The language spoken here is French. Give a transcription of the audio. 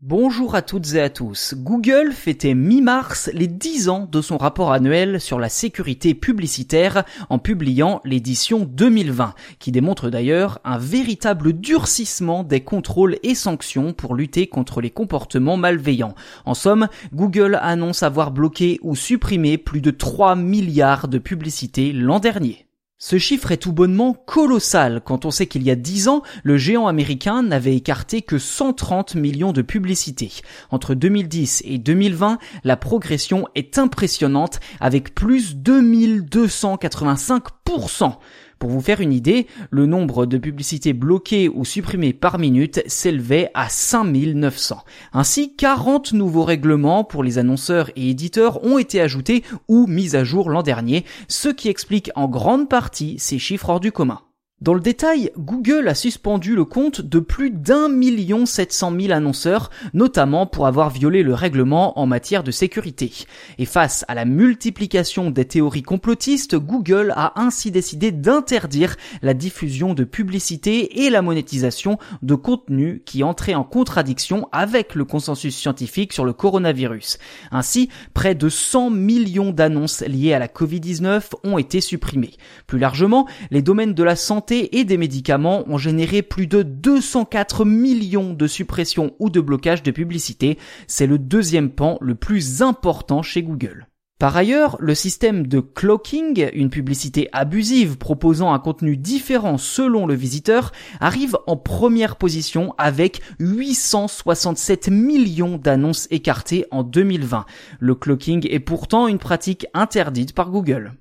Bonjour à toutes et à tous. Google fêtait mi-mars les 10 ans de son rapport annuel sur la sécurité publicitaire en publiant l'édition 2020, qui démontre d'ailleurs un véritable durcissement des contrôles et sanctions pour lutter contre les comportements malveillants. En somme, Google annonce avoir bloqué ou supprimé plus de 3 milliards de publicités l'an dernier. Ce chiffre est tout bonnement colossal quand on sait qu'il y a 10 ans, le géant américain n'avait écarté que 130 millions de publicités. Entre 2010 et 2020, la progression est impressionnante avec plus 2285%. Pour vous faire une idée, le nombre de publicités bloquées ou supprimées par minute s'élevait à 5900. Ainsi, 40 nouveaux règlements pour les annonceurs et éditeurs ont été ajoutés ou mis à jour l'an dernier, ce qui explique en grande partie ces chiffres hors du commun. Dans le détail, Google a suspendu le compte de plus d'un million sept cent mille annonceurs, notamment pour avoir violé le règlement en matière de sécurité. Et face à la multiplication des théories complotistes, Google a ainsi décidé d'interdire la diffusion de publicités et la monétisation de contenus qui entraient en contradiction avec le consensus scientifique sur le coronavirus. Ainsi, près de 100 millions d'annonces liées à la Covid-19 ont été supprimées. Plus largement, les domaines de la santé et des médicaments ont généré plus de 204 millions de suppressions ou de blocages de publicité. C'est le deuxième pan le plus important chez Google. Par ailleurs, le système de cloaking, une publicité abusive proposant un contenu différent selon le visiteur, arrive en première position avec 867 millions d'annonces écartées en 2020. Le cloaking est pourtant une pratique interdite par Google.